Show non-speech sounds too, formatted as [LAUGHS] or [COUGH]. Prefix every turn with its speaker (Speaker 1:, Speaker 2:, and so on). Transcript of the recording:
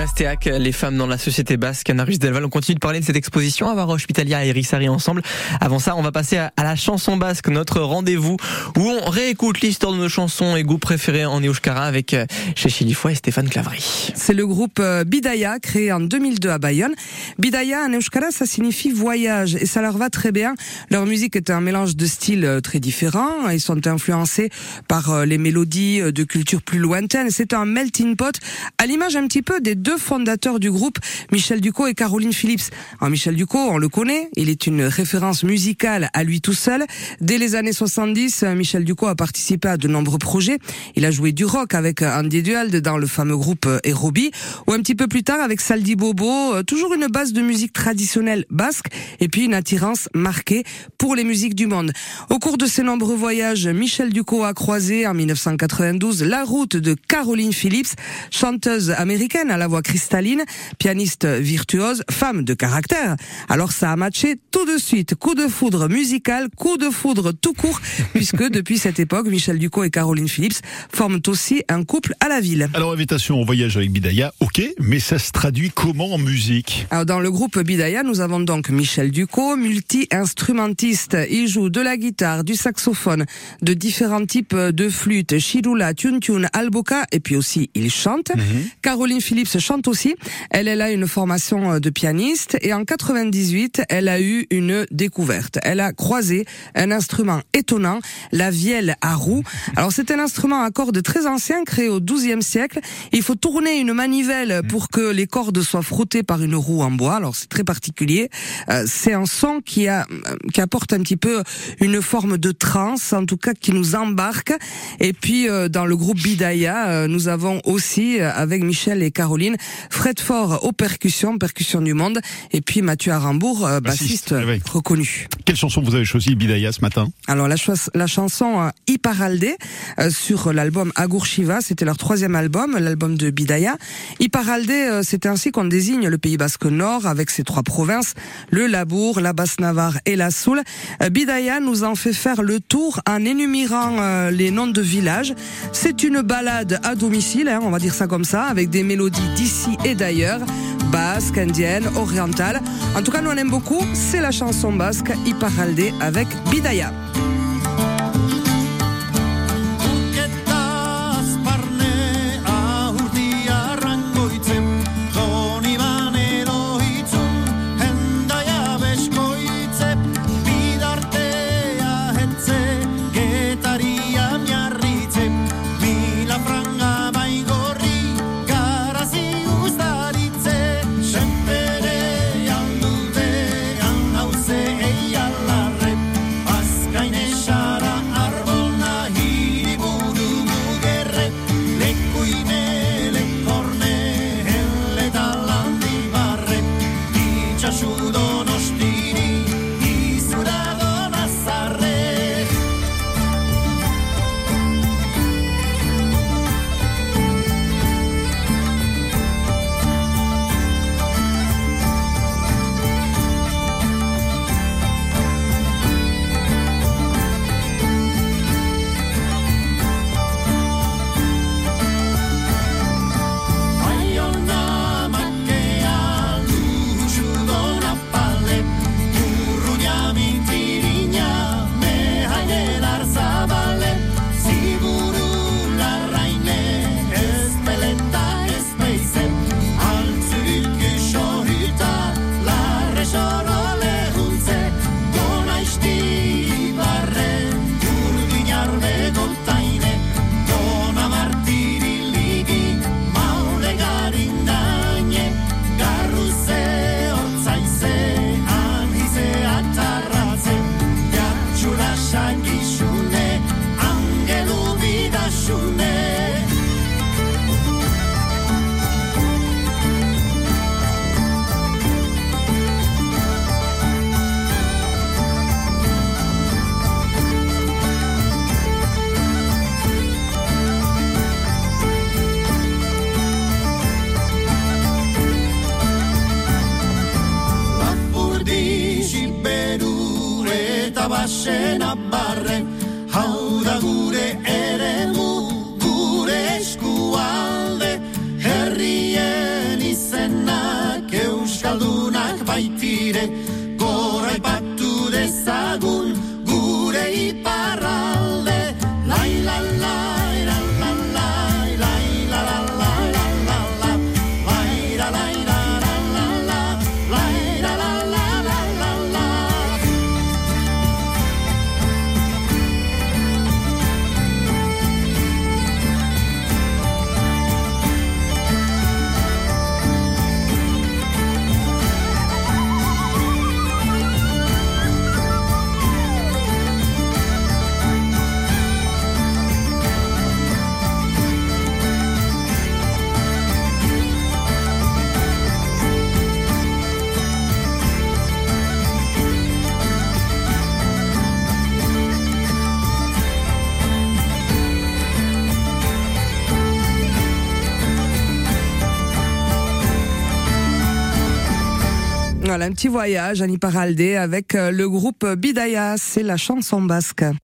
Speaker 1: Mastéac, les femmes dans la société basque, Anna Delval. On continue de parler de cette exposition à Var Hospitalia et Eric Sari ensemble. Avant ça, on va passer à la chanson basque, notre rendez-vous où on réécoute l'histoire de nos chansons et goûts préférés en Euskara avec euh, chez Chilifoy et Stéphane Clavry.
Speaker 2: C'est le groupe euh, Bidaya, créé en 2002 à Bayonne. Bidaya en Euskara, ça signifie voyage et ça leur va très bien. Leur musique est un mélange de styles euh, très différents. Ils sont influencés par les mélodies de cultures plus lointaines. C'est un melting pot à l'image un petit peu des deux fondateurs du groupe, Michel Ducot et Caroline Phillips. Alors Michel Ducot, on le connaît, il est une référence musicale à lui tout seul. Dès les années 70, Michel Ducot a participé à de nombreux projets. Il a joué du rock avec Andy Duald dans le fameux groupe Aerobi, ou un petit peu plus tard avec Saldi Bobo, toujours une base de musique traditionnelle basque, et puis une attirance marquée pour les musiques du monde. Au cours de ses nombreux voyages, Michel Ducot a croisé en 1992 la route de Caroline Phillips, chanteuse américaine à la voix cristalline, pianiste virtuose, femme de caractère. Alors ça a matché tout de suite. Coup de foudre musical, coup de foudre tout court, [LAUGHS] puisque depuis cette époque, Michel Ducot et Caroline Phillips forment aussi un couple à la ville.
Speaker 3: Alors invitation au voyage avec Bidaya, ok, mais ça se traduit comment en musique?
Speaker 2: Alors dans le groupe Bidaya, nous avons donc Michel Ducot, multi-instrumentiste. Il joue de la guitare, du saxophone, de différents types de flûtes, chirula, tune-tune, alboka, et puis aussi il chante. Mhm. Caroline Phillips chante aussi. Elle, elle a une formation de pianiste et en 98, elle a eu une découverte. Elle a croisé un instrument étonnant, la vielle à roue. Alors c'est un instrument à cordes très ancien, créé au XIIe siècle. Il faut tourner une manivelle pour que les cordes soient frottées par une roue en bois. Alors c'est très particulier. Euh, c'est un son qui a qui apporte un petit peu une forme de trance, en tout cas qui nous embarque. Et puis euh, dans le groupe Bidaya, euh, nous avons aussi avec Michel et Caroline Fred Ford aux percussions, percussions du monde, et puis Mathieu Arambourg, bassiste, reconnu.
Speaker 3: Quelle chanson vous avez choisi Bidaya ce matin
Speaker 2: Alors la, la chanson euh, Iparalde sur l'album Agur Shiva, c'était leur troisième album, l'album de Bidaya. Iparalde, c'est ainsi qu'on désigne le Pays Basque Nord avec ses trois provinces, le Labour, la Basse-Navarre et la Soule. Bidaya nous en fait faire le tour en énumérant les noms de villages. C'est une balade à domicile, hein, on va dire ça comme ça, avec des mélodies d'ici et d'ailleurs, basque, indienne, orientale. En tout cas, nous on aime beaucoup, c'est la chanson basque Iparalde avec Bidaya. eta basena barren, hau da gure. Voilà, un petit voyage à Niparalde avec le groupe Bidaya, c'est la chanson basque.